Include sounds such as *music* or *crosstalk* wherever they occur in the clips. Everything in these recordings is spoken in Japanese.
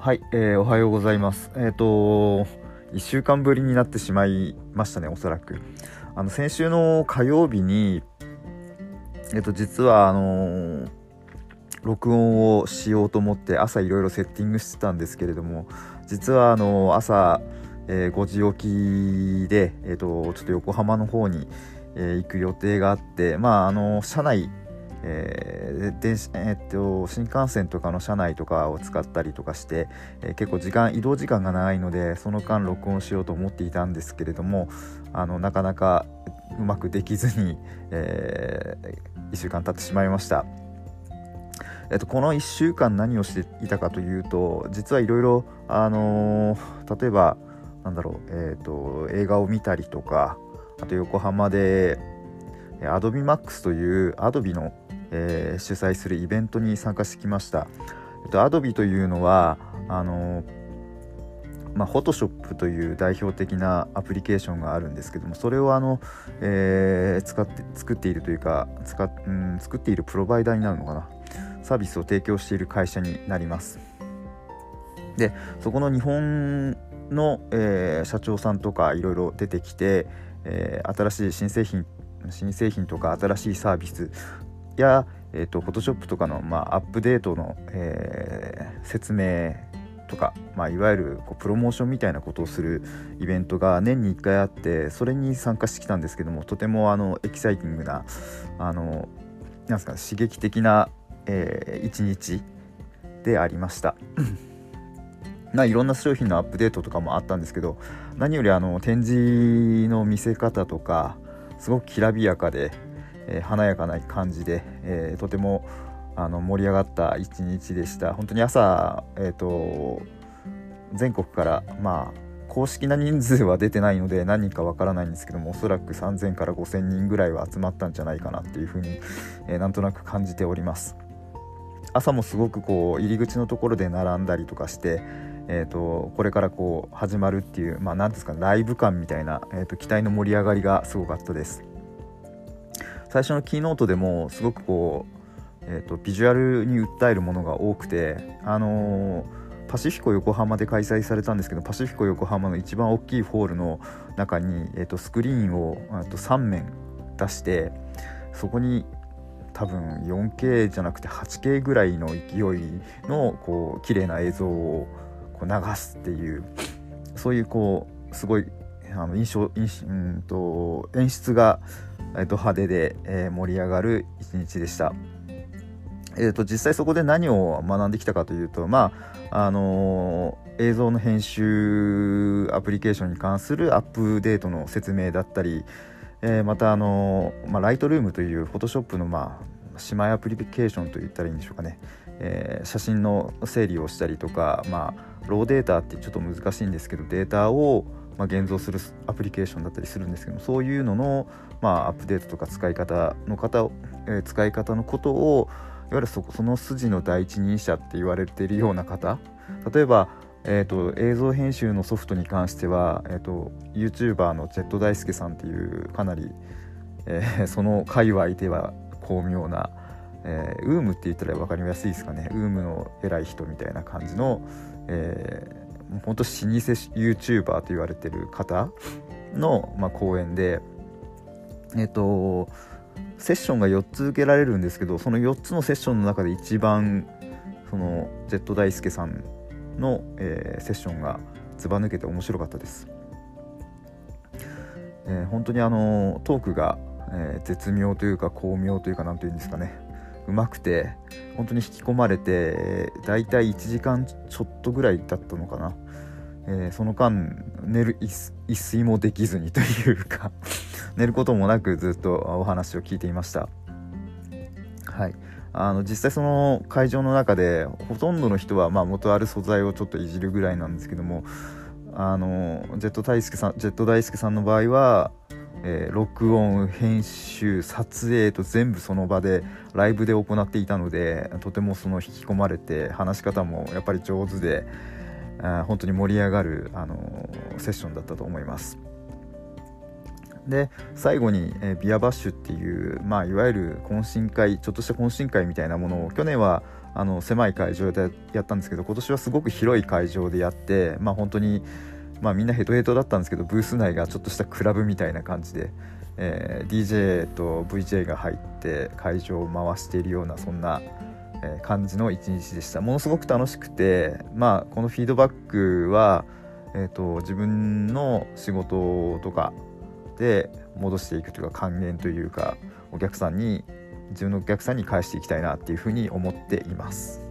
はい、えー、おはようございます。えっ、ー、と、1週間ぶりになってしまいましたね、おそらく。あの、先週の火曜日に、えっ、ー、と、実は、あのー、録音をしようと思って朝いろいろセッティングしてたんですけれども、実は、あの朝、え5時起きで、えっ、と、ちょっと横浜の方に、え行く予定があって、まあ、あの車内、えー、電えー、っと新幹線とかの車内とかを使ったりとかして、えー、結構時間移動時間が長いのでその間録音しようと思っていたんですけれどもあのなかなかうまくできずに、えー、1週間経ってしまいました。えっと、この1週間何をしていたかというと実はいろいろ例えばなんだろう、えーと映画を見たりとかあと横浜でアドビマックスというアドビのえー、主催するイベントに参加してきました。えっと、Adobe というのはあのまあ、Photoshop という代表的なアプリケーションがあるんですけどもそれをあの、えー、使って作っているというか使、うん、作っているプロバイダーになるのかなサービスを提供している会社になりますでそこの日本の、えー、社長さんとかいろいろ出てきて、えー、新しい新製品新製品とか新しいサービスや、えーと、フォトショップとかの、まあ、アップデートの、えー、説明とか、まあ、いわゆるこうプロモーションみたいなことをするイベントが年に1回あってそれに参加してきたんですけどもとてもあのエキサイティングなあのなんすか刺激的な、えー、一日でありました。*laughs* まあ、いろんな商品のアップデートとかもあったんですけど何よりあの展示の見せ方とかすごくきらびやかでえ、華やかな感じで、え、とてもあの盛り上がった一日でした。本当に朝、えーと、全国からまあ公式な人数は出てないので何人かわからないんですけどもおそらく3000から5000人ぐらいは集まったんじゃないかなっていうふうに、えー、なんとなく感じております。朝もすごくこう入り口のところで並んだりとかして、えーと、これからこう始まるっていうまあ何ですかライブ感みたいな、えーと期待の盛り上がりがすごかったです。最初のキーノートでもすごくこう、えーと、ビジュアルに訴えるものが多くて、あのー、パシフィコ横浜で開催されたんですけどパシフィコ横浜の一番大きいホールの中に、えーと、スクリーンをと3面出してそこに多分 4K じゃなくて 8K ぐらいの勢いのこう綺麗な映像をこう流すっていうそういうこうすごいあの印象うんと演出がえー、と派手で、え、盛り上がる一日でした。えーと、実際そこで何を学んできたかというと、まああのー、映像の編集アプリケーションに関するアップデートの説明だったり、えー、また、あのー、まあ、ライトルームというフォトショップの、まあ、姉妹アプリケーションと言ったらいいんでしょうかね、え、写真の整理をしたりとか、まあ、ローデータってちょっと難しいんですけどデータをまあ、現像するアプリケーションだったりするんですけどそういうのの、まあ、アップデートとか使い方の方、えー、使い方のことをいわゆるそその筋の第一人者って言われているような方。例えば、えーと、映像編集のソフトに関しては、えーと、YouTuber のジェット大輔さんっていうかなり、えー、*laughs* その界隈では巧妙な、えー、ウームって言ったら分かりやすいですかね。ウームの偉い人みたいな感じの、えー本当老舗 YouTuber と言われてる方の、まあ、講演でえっ、とセッションが4つ受けられるんですけどその4つのセッションの中で一番そのジェット大輔さんの、えー、セッションがずば抜けて面白かったです、えー、本当にあのトークが、えー、絶妙というか巧妙というか何というんですかね。うまくて本当に引き込まれてだいたい1時間ちょっとぐらいだったのかな、えー、その間寝る一睡もできずにというか。寝ることもなくずっとお話を聞いていました。はい。あの実際その会場の中でほとんどの人はまあ元ある素材をちょっといじるぐらいなんですけどもあのジェット大輔さんジェット大輔さんの場合はえー、録音編集撮影と全部その場でライブで行っていたのでとてもその引き込まれて話し方もやっぱり上手であ本当に盛り上がる、あの、セッションだったと思います。で最後に、えー、ビアバッシュっていう、まあ、いわゆる懇親会ちょっとした懇親会みたいなものを去年はあの狭い会場でやったんですけど今年はすごく広い会場でやってまあ本当にまあみんなヘトヘトだったんですけどブース内がちょっとしたクラブみたいな感じで、えー、DJ と VJ が入って会場を回しているようなそんな、え感じの一日でした。ものすごく楽しくてまあこのフィードバックは、えーと、自分の仕事とかで戻していくというか還元というかお客さんに自分のお客さんに返していきたいなっていうふうに思っています。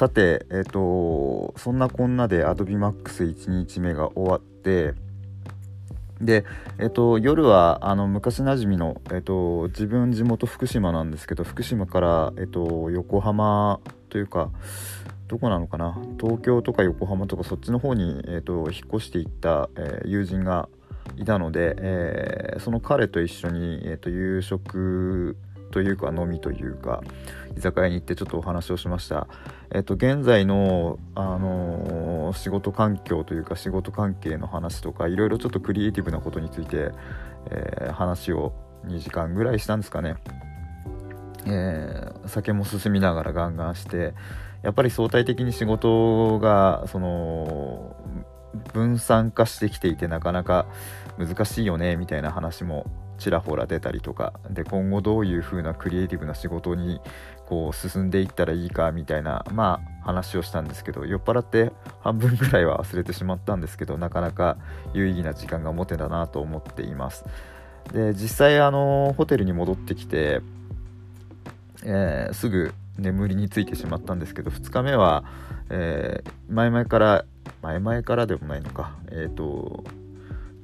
さて、えーと、そんなこんなで AdobeMax1 日目が終わってで、えーと、夜はあの昔なじみの、えーと、自分地元福島なんですけど福島から、えー、と横浜というかどこなのかな？東京とか横浜とかそっちの方に、えー、と引っ越していった、え、友人がいたので、えー、その彼と一緒に、えー、と夕食というか飲みというか居酒屋に行ってちょっとお話をしました。えっと、現在の、あのー、仕事環境というか仕事関係の話とかいろいろちょっとクリエイティブなことについて、えー、話を2時間ぐらいしたんですかね。えー、酒も進みながらガンガンしてやっぱり相対的に仕事がその分散化してきていてなかなか難しいよねみたいな話もちらほら出たりとか。で今後どういう風なクリエイティブな仕事にこう進んでいったらいいかみたいなまあ話をしたんですけど酔っ払って半分ぐらいは忘れてしまったんですけどなかなか有意義な時間が持てたなと思っています。で実際あのホテルに戻ってきて、えー、すぐ眠りについてしまったんですけど2日目は、えー、前々から前々からでもないのか。えっ、ー、と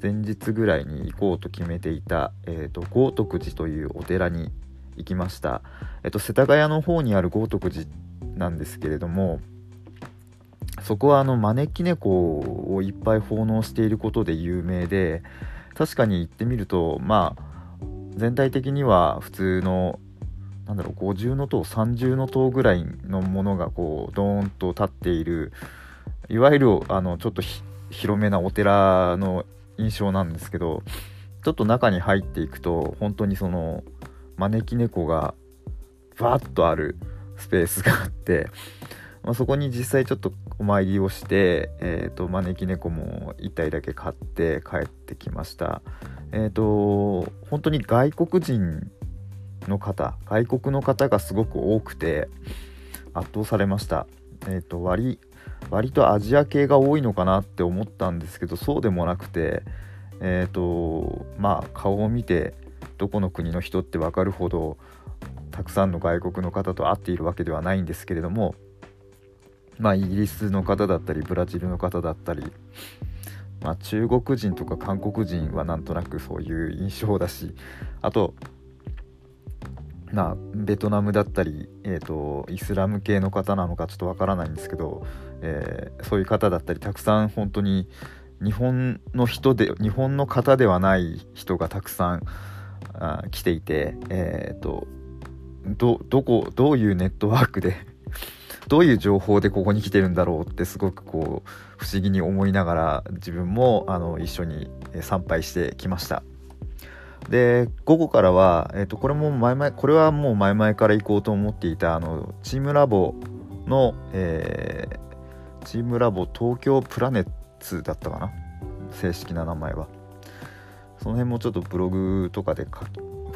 前日ぐらいに行こうと決めていた、えーと、豪徳寺というお寺に行きました、えーと、世田谷の方にある豪徳寺なんですけれどもそこはあの招き猫をいっぱい奉納していることで有名で確かに行ってみるとまあ全体的には普通のなんだろう50の塔30の塔ぐらいのものがこうドーンと立っているいわゆるあのちょっと広めなお寺の印象なんですけどちょっと中に入っていくと本当にその招き猫がバーッとあるスペースがあって、まあ、そこに実際ちょっとお参りをして、えーと、招き猫も1体だけ買って帰ってきました。えっ、ー、と本当に外国人の方外国の方がすごく多くて圧倒されました。えっ、ー、と割割とアジア系が多いのかなって思ったんですけどそうでもなくてえっ、ー、とまあ顔を見てどこの国の人って分かるほどたくさんの外国の方と会っているわけではないんですけれどもまあイギリスの方だったりブラジルの方だったり、まあ、中国人とか韓国人はなんとなくそういう印象だしあとまあ、ベトナムだったり、えーと、イスラム系の方なのかちょっとわからないんですけど、えー、そういう方だったりたくさん本当に日本の人で日本の方ではない人がたくさんあ来ていて、えーと、どどこどういうネットワークで *laughs* どういう情報でここに来てるんだろうってすごくこう不思議に思いながら自分もあの一緒に参拝してきました。で午後からは、えー、とこれも前々これはもう前々から行こうと思っていたあのチームラボの、えー、チームラボ東京プラネッツだったかな？正式な名前は。その辺もちょっとブログとかで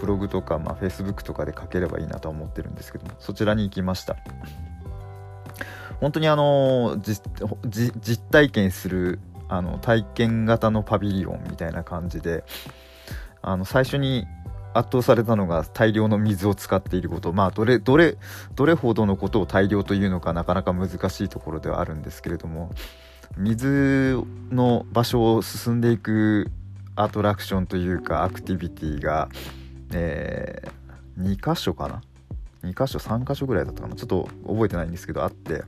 ブログとか、まあ、Facebook とかで書ければいいなと思ってるんですけどもそちらに行きました。本当にあの実体験するあの体験型のパビリオンみたいな感じであの最初に圧倒されたのが大量の水を使っていること。まあどれどれどれほどのことを大量というのかなかなか難しいところではあるんですけれども。水の場所を進んでいくアトラクションというかアクティビティが、えー、2箇所かな？2箇所3箇所ぐらいだったかな？ちょっと覚えてないんですけどあって。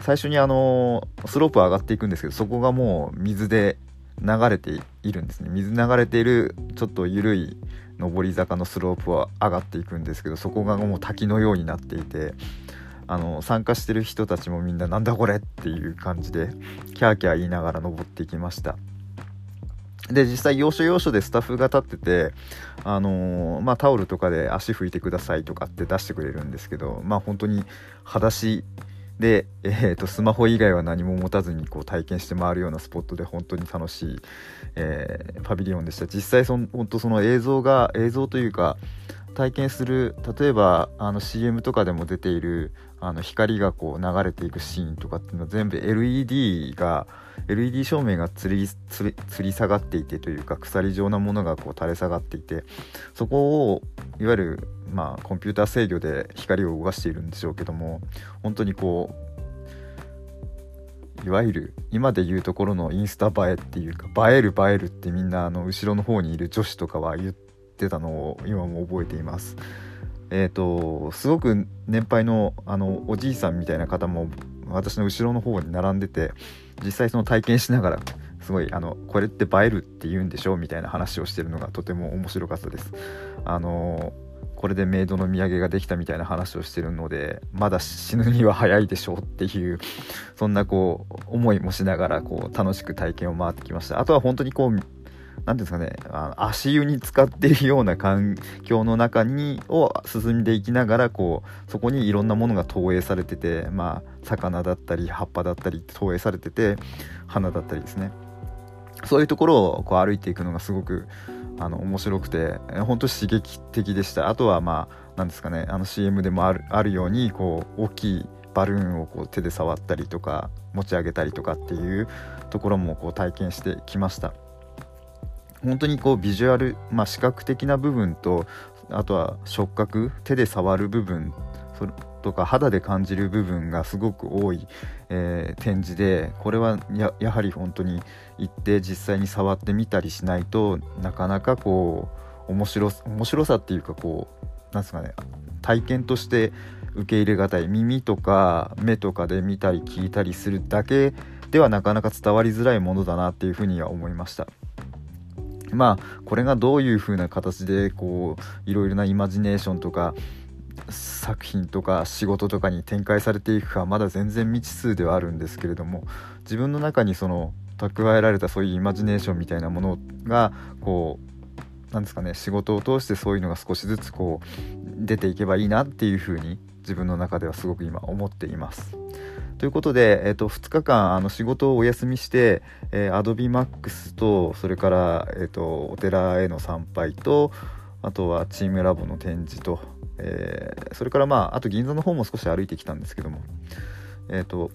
最初にあのスロープ上がっていくんですけどそこがもう水で流れているんですね。水流れているちょっと緩い上り坂のスロープは上がっていくんですけどそこがもう滝のようになっていてあの参加してる人たちもみんななんだこれっていう感じでキャーキャー言いながら登っていきました。で実際要所要所でスタッフが立っててあのー、まあ、タオルとかで足拭いてくださいとかって出してくれるんですけどまあ本当に裸足で、えーと、スマホ以外は何も持たずにこう体験して回るようなスポットで本当に楽しい、えー、パビリオンでした。実際その本当その映像が映像というか体験する例えばあの CM とかでも出ているあの光がこう流れていくシーンとかっていうのは全部 LED が LED 照明が吊り吊り下がっていてというか鎖状なものがこう垂れ下がっていてそこをいわゆるまあコンピューター制御で光を動かしているんでしょうけども本当にこういわゆる今で言うところのインスタ映えっていうか映える映えるってみんなあの後ろの方にいる女子とかは言ってたのを今も覚えています。えーと、すごく年配のあのおじいさんみたいな方も私の後ろの方に並んでて実際その体験しながらすごいあのこれって映えるって言うんでしょうみたいな話をしてるのがとても面白かったです。あのこれでメイドの土産ができたみたいな話をしてるのでまだ死ぬには早いでしょうっていうそんなこう思いもしながらこう楽しく体験を回ってきましたあとは本当にこう何ですかね。あの足湯に使っているような環境の中にを進んでいきながらこうそこにいろんなものが投影されててまあ魚だったり葉っぱだったり投影されてて花だったりですね。そういうところをこう歩いていくのがすごくあの面白くて本当刺激的でした。あとはまあ何ですかね。あの CM でもあるあるようにこう大きいバルーンをこう手で触ったりとか持ち上げたりとかっていうところもこう体験してきました。本当にこうビジュアル、まあ、視覚的な部分とあとは触覚手で触る部分それとか肌で感じる部分がすごく多い、えー、展示でこれはやはり本当に行って実際に触ってみたりしないとなかなかこう面白面白さっていうかこうなんですかね体験として受け入れがたい耳とか目とかで見たり聞いたりするだけではなかなか伝わりづらいものだなっていうふうには思いました。まあこれがどういう風な形でこういろいろなイマジネーションとか作品とか仕事とかに展開されていくかまだ全然未知数ではあるんですけれども自分の中にその蓄えられたそういうイマジネーションみたいなものがこうなんですかね仕事を通してそういうのが少しずつこう出ていけばいいなっていうふうに自分の中ではすごく今思っています。ということで、えー、と2日間あの仕事をお休みして、えー、Adobe Max とそれから、えーと、お寺への参拝とあとはチームラボの展示と、えー、それからまああと銀座の方も少し歩いてきたんですけどもえっ、と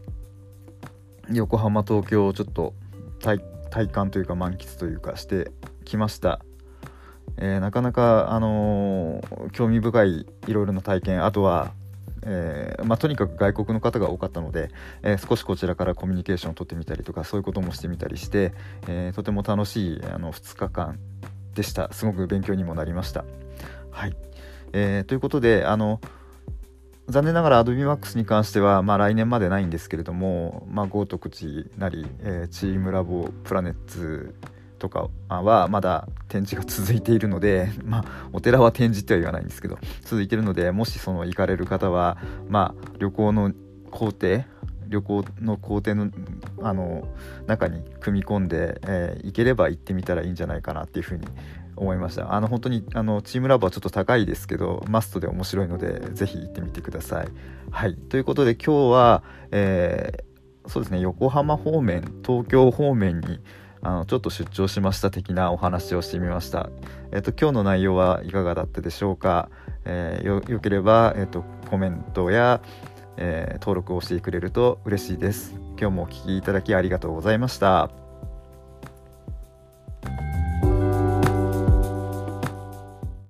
横浜東京をちょっと体体感というか満喫というかしてきました。えー、なかなか、あのー、興味深いいろいろな体験あとはえー、まあ、とにかく外国の方が多かったので、えー、少しこちらからコミュニケーションをとってみたりとかそういうこともしてみたりして、えー、とても楽しいあの2日間でしたすごく勉強にもなりました。はいえということであの残念ながら AdobeMax に関しては、まあ、来年までないんですけれども、まあ、豪徳寺なり、えチームラボプラネッツとかはまだ展示が続いているので、*laughs* まあ、お寺は展示っては言わないんですけど続いているのでもしその行かれる方は、まあ、旅行の工程旅行の工程のあの中に組み込んで、えー、行ければ行ってみたらいいんじゃないかなっていうふうに思いましたあの本当にあのチームラボはちょっと高いですけどマストで面白いのでぜひ行ってみてください。はいということで今日は、えー、そうですね横浜方面東京方面にあのちょっと出張しました的なお話をしてみました。えっ、と今日の内容はいかがだったでしょうか？えー、よよければえっ、とコメントや、え、登録をしてくれると嬉しいです。今日もお聴きいただきありがとうございました。